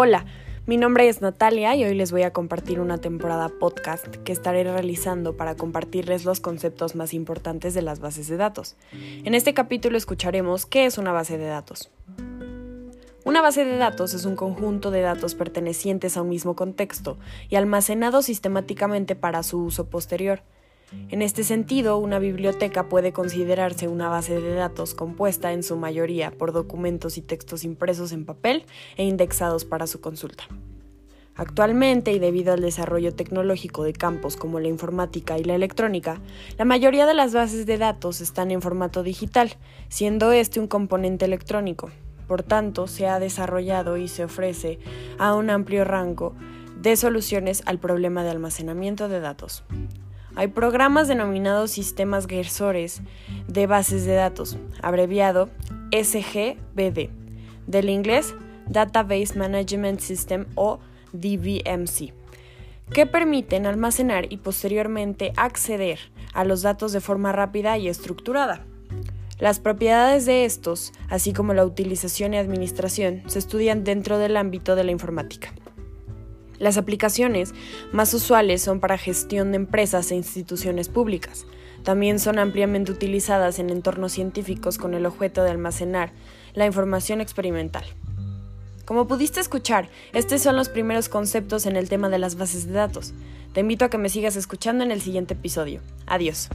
Hola, mi nombre es Natalia y hoy les voy a compartir una temporada podcast que estaré realizando para compartirles los conceptos más importantes de las bases de datos. En este capítulo escucharemos qué es una base de datos. Una base de datos es un conjunto de datos pertenecientes a un mismo contexto y almacenados sistemáticamente para su uso posterior. En este sentido, una biblioteca puede considerarse una base de datos compuesta en su mayoría por documentos y textos impresos en papel e indexados para su consulta. Actualmente, y debido al desarrollo tecnológico de campos como la informática y la electrónica, la mayoría de las bases de datos están en formato digital, siendo este un componente electrónico. Por tanto, se ha desarrollado y se ofrece a un amplio rango de soluciones al problema de almacenamiento de datos. Hay programas denominados sistemas gersores de bases de datos, abreviado SGBD, del inglés Database Management System o DBMC, que permiten almacenar y posteriormente acceder a los datos de forma rápida y estructurada. Las propiedades de estos, así como la utilización y administración, se estudian dentro del ámbito de la informática. Las aplicaciones más usuales son para gestión de empresas e instituciones públicas. También son ampliamente utilizadas en entornos científicos con el objeto de almacenar la información experimental. Como pudiste escuchar, estos son los primeros conceptos en el tema de las bases de datos. Te invito a que me sigas escuchando en el siguiente episodio. Adiós.